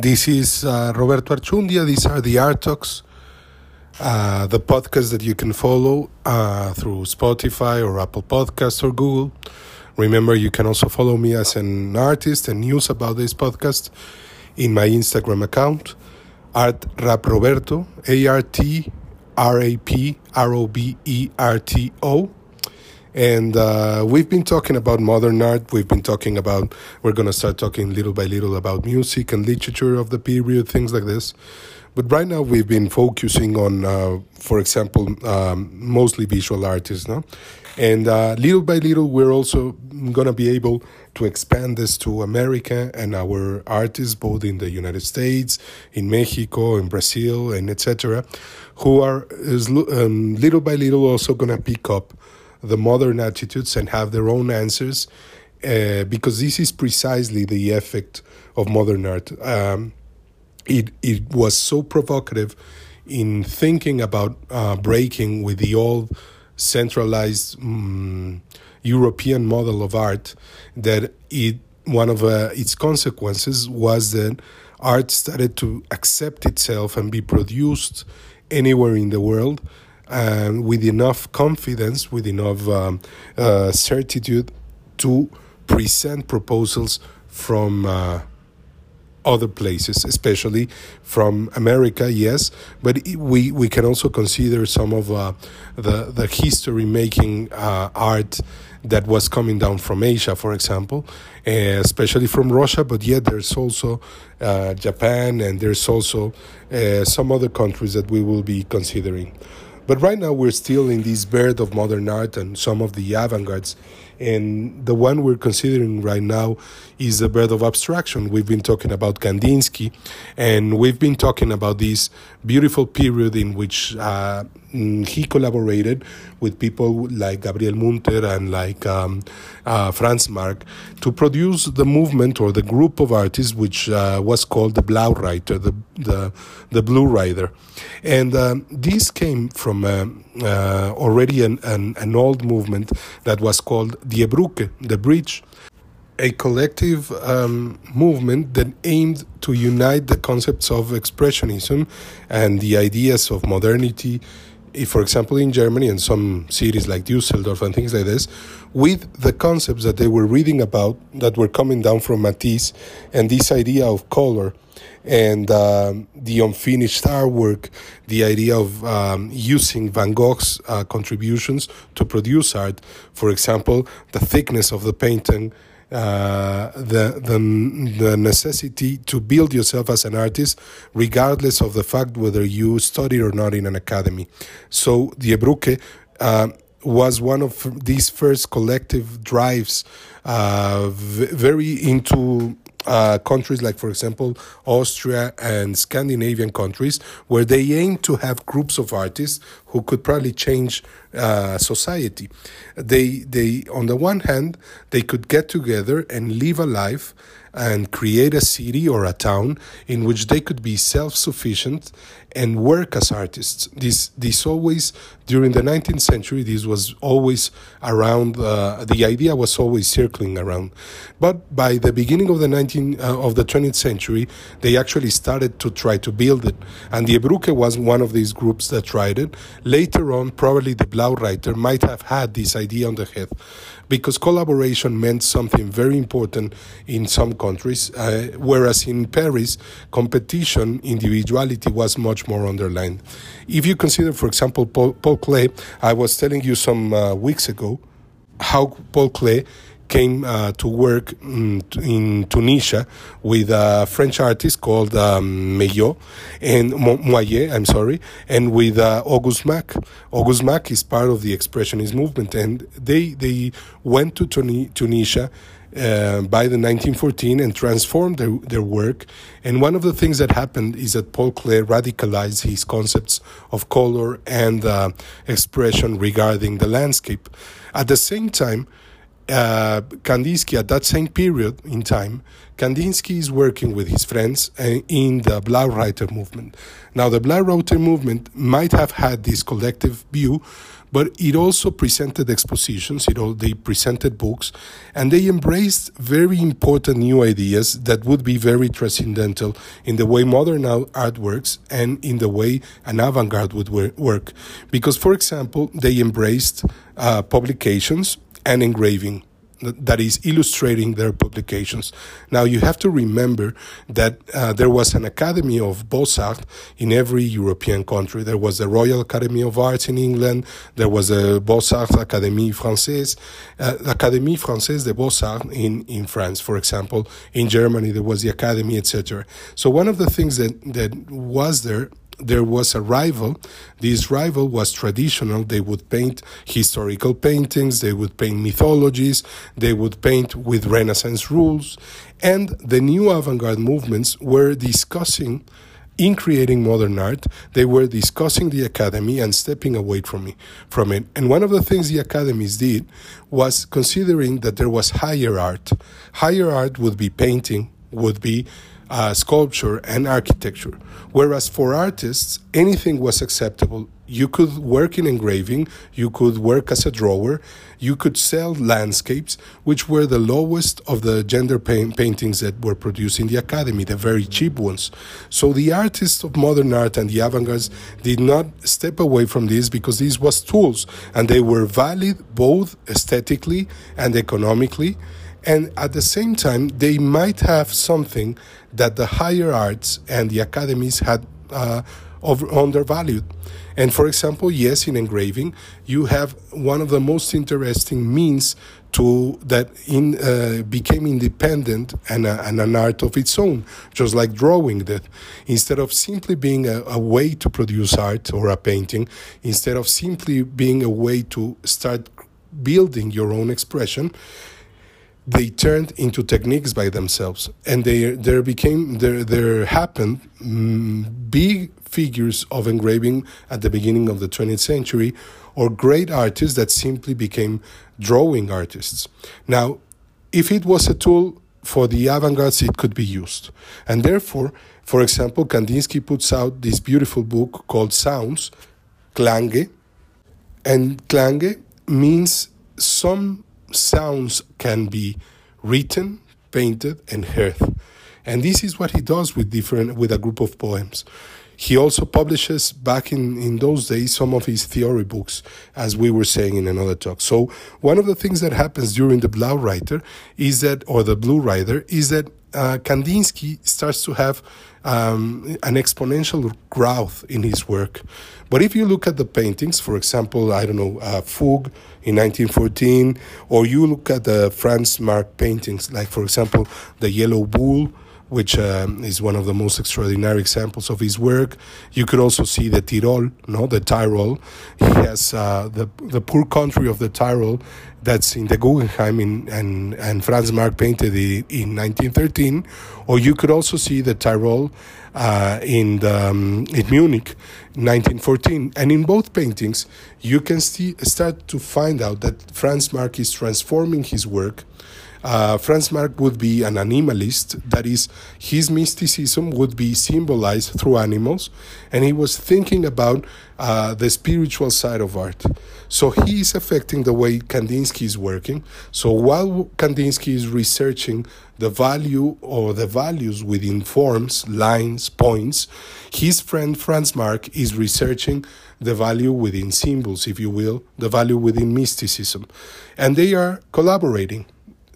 This is uh, Roberto Archundia. These are the Art Talks, uh, the podcast that you can follow uh, through Spotify or Apple Podcasts or Google. Remember, you can also follow me as an artist and news about this podcast in my Instagram account, Art Rap Roberto, A R T R A P R O B E R T O. And uh, we've been talking about modern art. We've been talking about, we're going to start talking little by little about music and literature of the period, things like this. But right now we've been focusing on, uh, for example, um, mostly visual artists. No? And uh, little by little, we're also going to be able to expand this to America and our artists, both in the United States, in Mexico, in Brazil, and etc., who are um, little by little also going to pick up the modern attitudes and have their own answers uh, because this is precisely the effect of modern art. Um, it, it was so provocative in thinking about uh, breaking with the old centralized um, European model of art that it one of uh, its consequences was that art started to accept itself and be produced anywhere in the world and with enough confidence, with enough um, uh, certitude to present proposals from uh, other places, especially from America, yes, but we, we can also consider some of uh, the, the history making uh, art that was coming down from Asia, for example, especially from Russia, but yet there's also uh, Japan and there's also uh, some other countries that we will be considering. But right now we're still in this birth of modern art and some of the avant-gardes. And the one we're considering right now is the birth of abstraction. We've been talking about Kandinsky, and we've been talking about this beautiful period in which uh, he collaborated with people like Gabriel Munter and like um, uh, Franz Marc to produce the movement or the group of artists which uh, was called the Blaue Reiter, the, the, the Blue Rider. And um, this came from uh, uh, already an, an, an old movement that was called Die Brücke, the bridge a collective um, movement that aimed to unite the concepts of expressionism and the ideas of modernity, if, for example, in Germany and some cities like Dusseldorf and things like this, with the concepts that they were reading about that were coming down from Matisse and this idea of color and um, the unfinished artwork, the idea of um, using Van Gogh's uh, contributions to produce art, for example, the thickness of the painting the, the, the necessity to build yourself as an artist, regardless of the fact whether you studied or not in an academy. So Die Brücke uh, was one of these first collective drives, uh, very into uh, countries like, for example, Austria and Scandinavian countries, where they aim to have groups of artists who could probably change uh, society. They, they, on the one hand, they could get together and live a life and create a city or a town in which they could be self-sufficient and work as artists. This, this always during the 19th century, this was always around. Uh, the idea was always circling around, but by the beginning of the 19 uh, of the 20th century, they actually started to try to build it. And the Brücke was one of these groups that tried it. Later on, probably the Blaue Reiter might have had this idea on the head, because collaboration meant something very important in some countries, uh, whereas in Paris, competition, individuality was much more underlined. If you consider, for example, Paul, Paul Klee, I was telling you some uh, weeks ago how Paul Klee came uh, to work in, in, Tunisia with a French artist called um, and Moilliet, I'm sorry, and with uh, Auguste Macke. Auguste Macke is part of the Expressionist movement, and they they went to Tunisia uh, by the 1914 and transformed their, their work. And one of the things that happened is that Paul Klee radicalized his concepts of color and uh, expression regarding the landscape. At the same time, uh, Kandinsky, at that same period in time, Kandinsky is working with his friends uh, in the Blaue Reiter movement. Now, the Blaue Reiter movement might have had this collective view, but it also presented expositions, it all, they presented books, and they embraced very important new ideas that would be very transcendental in the way modern art works and in the way an avant garde would work. Because, for example, they embraced uh, publications and engraving that is illustrating their publications. Now you have to remember that uh, there was an Academy of Beaux-Arts in every European country. There was the Royal Academy of Arts in England. There was a Beaux-Arts Académie Française, uh, Académie Française des Beaux-Arts in, in France, for example. In Germany, there was the Academy, etc. So one of the things that, that was there there was a rival. This rival was traditional. They would paint historical paintings, they would paint mythologies, they would paint with Renaissance rules. And the new avant garde movements were discussing in creating modern art, they were discussing the academy and stepping away from it, from it. And one of the things the academies did was considering that there was higher art. Higher art would be painting, would be uh, sculpture and architecture. Whereas for artists, anything was acceptable. You could work in engraving, you could work as a drawer, you could sell landscapes, which were the lowest of the gender paint paintings that were produced in the academy, the very cheap ones. So the artists of modern art and the avant garde did not step away from this because these was tools and they were valid both aesthetically and economically and at the same time they might have something that the higher arts and the academies had uh, over, undervalued. And for example, yes, in engraving, you have one of the most interesting means to that in uh, became independent and, a, and, an art of its own, just like drawing that. Instead of simply being a, a way to produce art or a painting, instead of simply being a way to start building your own expression, they turned into techniques by themselves, and they there became there there happened mm, big figures of engraving at the beginning of the 20th century, or great artists that simply became drawing artists. Now, if it was a tool for the avant-garde, it could be used, and therefore, for example, Kandinsky puts out this beautiful book called Sounds, Klänge, and Klänge means some sounds can be written, painted, and heard. And this is what he does with different with a group of poems. He also publishes back in, in those days some of his theory books, as we were saying in another talk. So one of the things that happens during the Blaue Reiter is that, or the Blue Rider, is that uh, Kandinsky starts to have um, an exponential growth in his work. But if you look at the paintings, for example, I don't know, uh, Fugue in 1914, or you look at the Franz Marc paintings, like for example, the Yellow Bull which um, is one of the most extraordinary examples of his work. You could also see the Tyrol, no, the Tyrol. He has uh, the the poor country of the Tyrol that's in the Guggenheim in, and and Franz Marc painted it in 1913. Or you could also see the Tyrol uh, in the, um, in Munich, 1914. And in both paintings, you can see, start to find out that Franz Marc is transforming his work uh, Franz Marc would be an animalist, that is, his mysticism would be symbolized through animals, and he was thinking about uh, the spiritual side of art. So he is affecting the way Kandinsky is working. So while Kandinsky is researching the value or the values within forms, lines, points, his friend Franz Marc is researching the value within symbols, if you will, the value within mysticism. And they are collaborating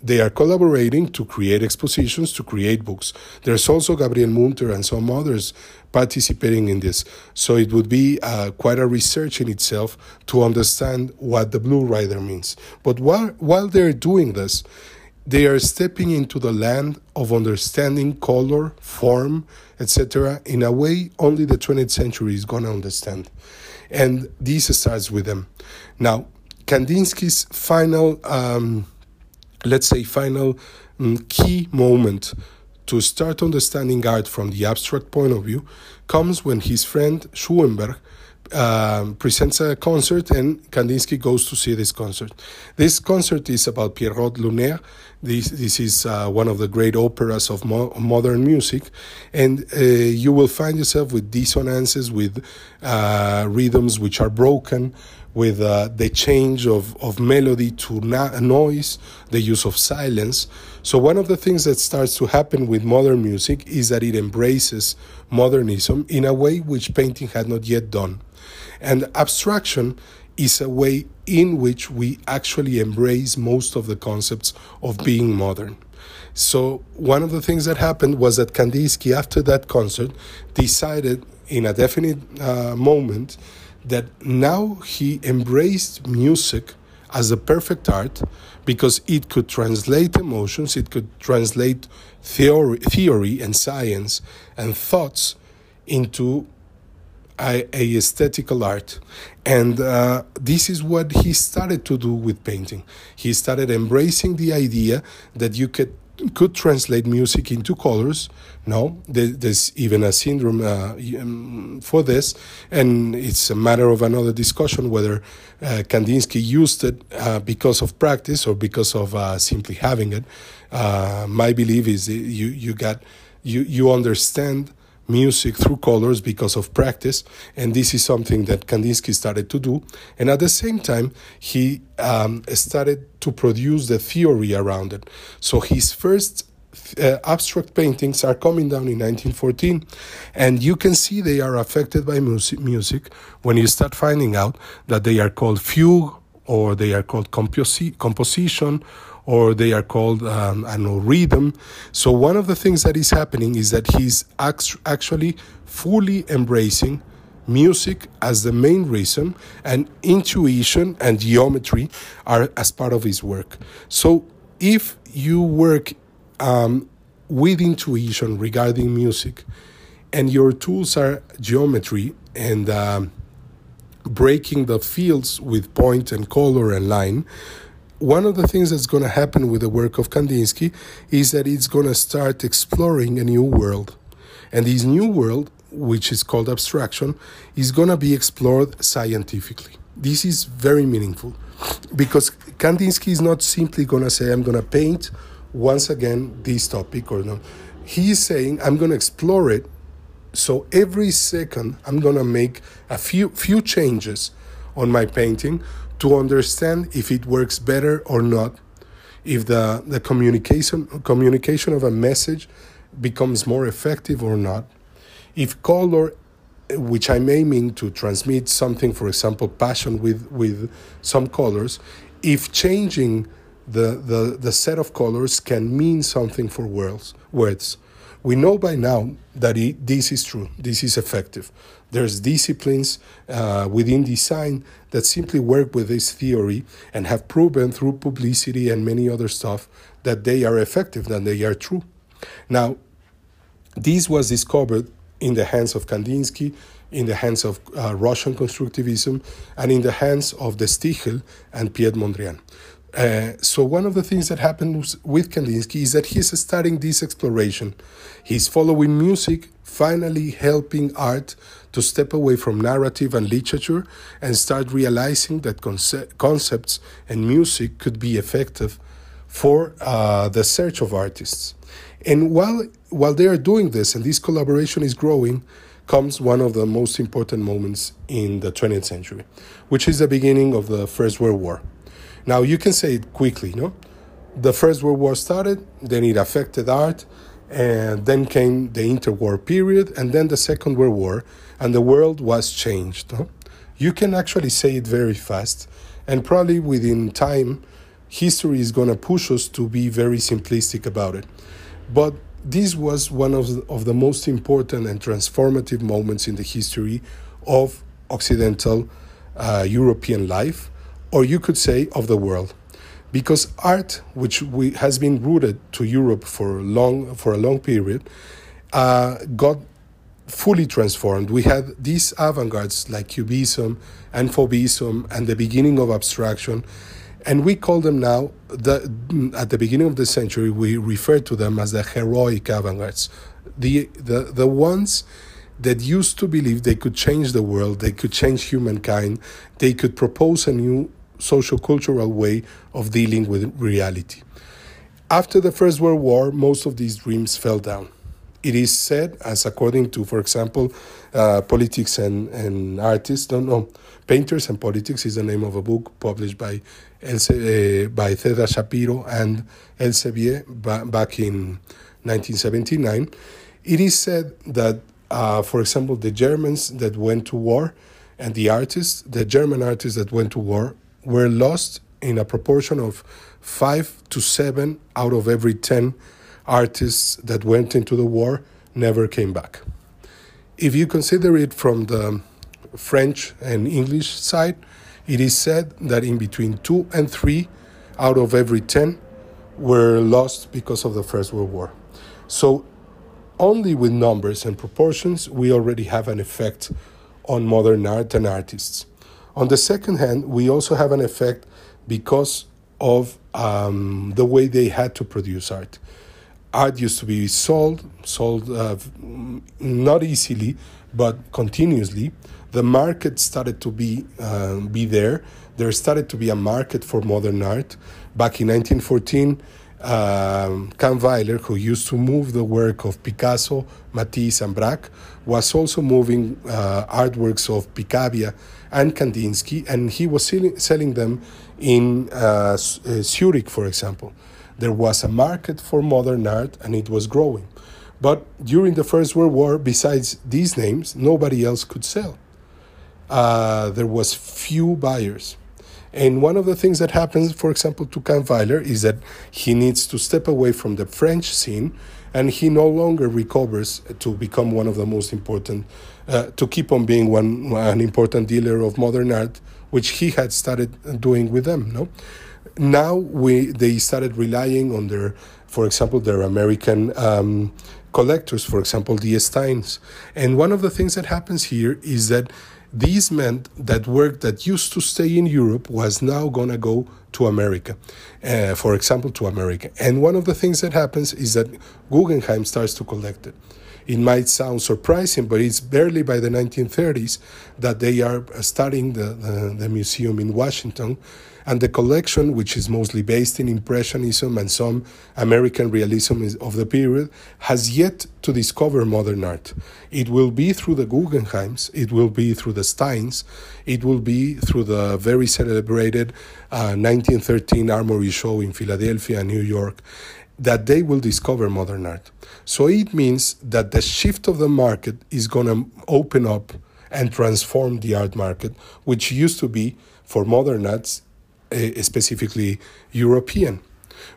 they are collaborating to create expositions, to create books. There's also Gabriel Munter and some others participating in this. So it would be uh, quite a research in itself to understand what the Blue Rider means. But while, while they're doing this, they are stepping into the land of understanding color, form, etc., in a way only the 20th century is going to understand. And this starts with them. Now, Kandinsky's final. Um, let's say, final um, key moment to start understanding art from the abstract point of view comes when his friend Schoenberg um, presents a concert, and Kandinsky goes to see this concert. This concert is about Pierrot Lunaire. This, this is uh, one of the great operas of mo- modern music, and uh, you will find yourself with dissonances, with uh, rhythms which are broken, with uh, the change of, of melody to na- noise, the use of silence. So, one of the things that starts to happen with modern music is that it embraces modernism in a way which painting had not yet done. And abstraction is a way in which we actually embrace most of the concepts of being modern. So, one of the things that happened was that Kandinsky, after that concert, decided in a definite uh, moment that now he embraced music as a perfect art because it could translate emotions, it could translate theory, theory and science and thoughts into a, a aesthetical art. And uh, this is what he started to do with painting. He started embracing the idea that you could could translate music into colors. No, there's even a syndrome uh, um, for this, and it's a matter of another discussion whether uh, Kandinsky used it uh, because of practice or because of uh, simply having it. Uh, my belief is you you got you you understand music through colors because of practice, and this is something that Kandinsky started to do. And at the same time, he um, started to produce the theory around it. So his first uh, abstract paintings are coming down in 1914, and you can see they are affected by music, music when you start finding out that they are called fugue or they are called composi- composition or they are called um, know rhythm. So one of the things that is happening is that he's actually fully embracing music as the main reason and intuition and geometry are as part of his work. So if you work um, with intuition regarding music and your tools are geometry and um, breaking the fields with point and color and line one of the things that's going to happen with the work of Kandinsky is that it's going to start exploring a new world. And this new world, which is called abstraction, is going to be explored scientifically. This is very meaningful because Kandinsky is not simply going to say, I'm going to paint once again this topic or no. He is saying, I'm going to explore it. So every second, I'm going to make a few, few changes on my painting to understand if it works better or not, if the, the communication, communication of a message becomes more effective or not, if color, which I'm aiming to transmit something, for example, passion with, with some colors, if changing the, the, the set of colors can mean something for words, words. We know by now that it, this is true, this is effective. There's disciplines uh, within design that simply work with this theory and have proven through publicity and many other stuff that they are effective, that they are true. Now, this was discovered in the hands of Kandinsky, in the hands of uh, Russian constructivism, and in the hands of de Stijl and Piet Mondrian. Uh, so one of the things that happens with Kandinsky is that he's starting this exploration. He's following music, finally helping art to step away from narrative and literature and start realizing that conce- concepts and music could be effective for uh, the search of artists. And while while they are doing this and this collaboration is growing, comes one of the most important moments in the 20th century, which is the beginning of the First World War. Now you can say it quickly, no? The First World War started, then it affected art, and then came the interwar period, and then the Second World War, and the world was changed. No? You can actually say it very fast, and probably within time, history is going to push us to be very simplistic about it. But this was one of the, of the most important and transformative moments in the history of Occidental uh, European life or you could say of the world. Because art, which we, has been rooted to Europe for, long, for a long period, uh, got fully transformed. We had these avant gardes like Cubism and Fauvism and the beginning of abstraction. And we call them now, the, at the beginning of the century, we refer to them as the heroic avant gardes. The, the, the ones that used to believe they could change the world, they could change humankind, they could propose a new social cultural way of dealing with reality. After the First World War, most of these dreams fell down. It is said, as according to, for example, uh, Politics and, and Artists, no, no, Painters and Politics is the name of a book published by Else, uh, by Theda Shapiro and Elsevier back in 1979. It is said that, uh, for example, the Germans that went to war and the artists, the German artists that went to war, were lost in a proportion of five to seven out of every 10 artists that went into the war never came back. If you consider it from the French and English side, it is said that in between two and three out of every 10 were lost because of the First World War. So, only with numbers and proportions, we already have an effect on modern art and artists. On the second hand, we also have an effect because of um, the way they had to produce art. Art used to be sold, sold uh, not easily, but continuously. The market started to be uh, be there. There started to be a market for modern art. Back in 1914, um, Kahnweiler, who used to move the work of Picasso, Matisse, and Braque, was also moving uh, artworks of Picabia and Kandinsky, and he was selling, selling them in uh, uh, Zurich, for example. There was a market for modern art, and it was growing. But during the First World War, besides these names, nobody else could sell. Uh, there was few buyers. And one of the things that happens, for example, to Kahnweiler is that he needs to step away from the French scene and he no longer recovers to become one of the most important, uh, to keep on being one an important dealer of modern art, which he had started doing with them. No, now we they started relying on their, for example, their American. Um, collectors, for example, the Steins. And one of the things that happens here is that this meant that work that used to stay in Europe was now going to go to America, uh, for example, to America. And one of the things that happens is that Guggenheim starts to collect it. It might sound surprising, but it's barely by the 1930s that they are starting the, the, the museum in Washington and the collection, which is mostly based in Impressionism and some American realism of the period, has yet to discover modern art. It will be through the Guggenheims, it will be through the Steins, it will be through the very celebrated uh, 1913 Armory Show in Philadelphia and New York that they will discover modern art. So it means that the shift of the market is going to open up and transform the art market, which used to be for modern arts Uh, specifically European.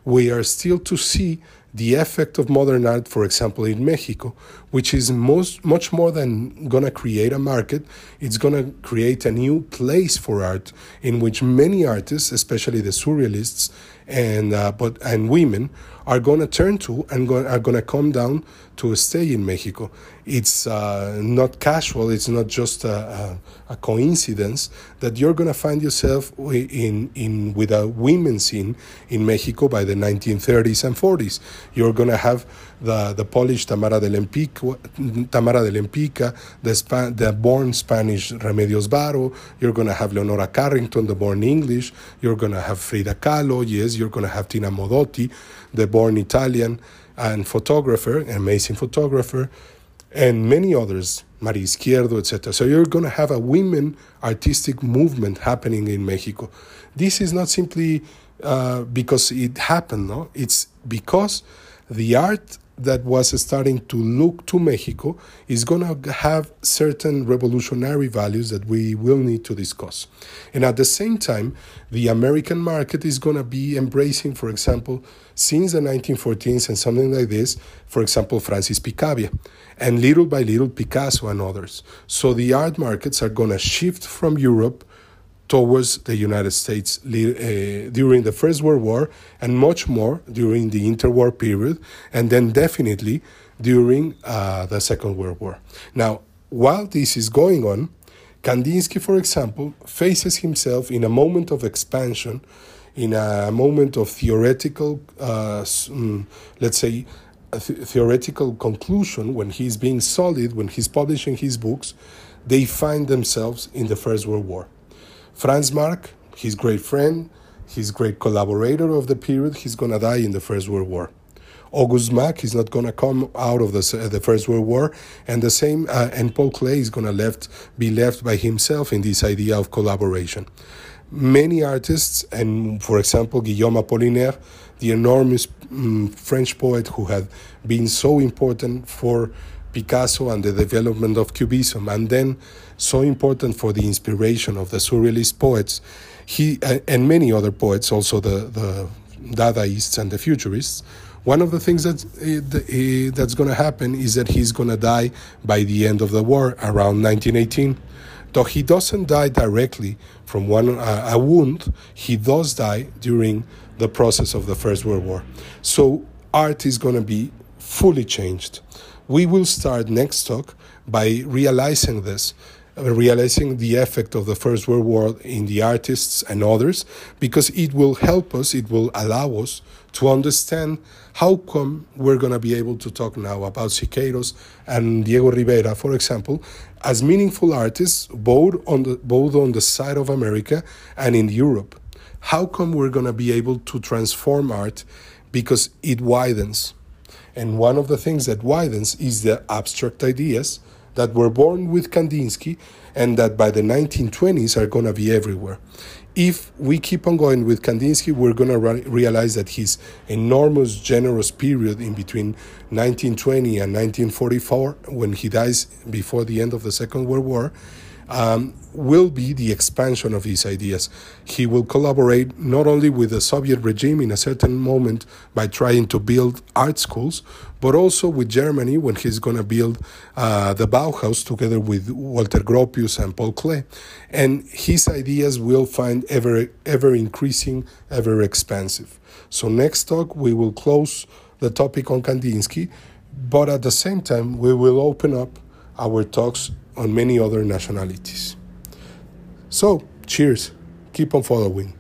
We are still to see the effect of modern art, for example, in Mexico, which is most, much more than going to create a market, it's going to create a new place for art in which many artists, especially the surrealists and, uh, but, and women, are going to turn to and go, are going to come down to stay in Mexico. It's uh, not casual, it's not just a, a, a coincidence that you're going to find yourself in, in, with a women's scene in Mexico by the 1930s and 40s. You're going to have the, the Polish Tamara de Lempicka, Tamara de Lempicka the, Spa- the born Spanish Remedios Varo. You're going to have Leonora Carrington, the born English. You're going to have Frida Kahlo. Yes, you're going to have Tina Modotti, the born Italian and photographer, an amazing photographer, and many others, Maria Izquierdo, etc. So you're going to have a women artistic movement happening in Mexico. This is not simply uh, because it happened, no? It's because the art that was starting to look to Mexico is going to have certain revolutionary values that we will need to discuss. And at the same time, the American market is going to be embracing, for example, since the 1914s and something like this, for example, Francis Picabia, and little by little, Picasso and others. So the art markets are going to shift from Europe towards the United States uh, during the First World War and much more during the interwar period, and then definitely during uh, the Second World War. Now, while this is going on, Kandinsky, for example, faces himself in a moment of expansion, in a moment of theoretical, uh, mm, let's say, th- theoretical conclusion, when he's being solid, when he's publishing his books, they find themselves in the First World War. Franz Marc, his great friend, his great collaborator of the period, he's going to die in the First World War. August Macke is not going to come out of the, uh, the First World War, and the same, uh, and Paul Klee is going to left be left by himself in this idea of collaboration. Many artists, and for example, Guillaume Apollinaire, the enormous um, French poet who had been so important for Picasso and the development of Cubism, and then so important for the inspiration of the Surrealist poets, he and many other poets, also the, the Dadaists and the Futurists. One of the things that uh, that's going to happen is that he's going to die by the end of the war, around 1918. Though he doesn't die directly from one uh, a wound, he does die during the process of the First World War. So art is going to be fully changed. We will start next talk by realizing this, uh, realizing the effect of the First World War in the artists and others, because it will help us, it will allow us to understand how come we're going to be able to talk now about Siqueiros and Diego Rivera, for example, as meaningful artists both on the both on the side of America and in Europe. How come we're going to be able to transform art? Because it widens. And one of the things that widens is the abstract ideas that were born with Kandinsky and that by the 1920s are going to be everywhere. If we keep on going with Kandinsky, we're going to re- realize that his enormous, generous period in between 1920 and 1944, when he dies before the end of the Second World War, um, will be the expansion of his ideas. He will collaborate not only with the Soviet regime in a certain moment by trying to build art schools, but also with Germany when he's going to build uh, the Bauhaus together with Walter Gropius and Paul Klee. And his ideas will find ever, ever increasing, ever expansive. So, next talk, we will close the topic on Kandinsky, but at the same time, we will open up our talks on many other nationalities. So, cheers. Keep on following.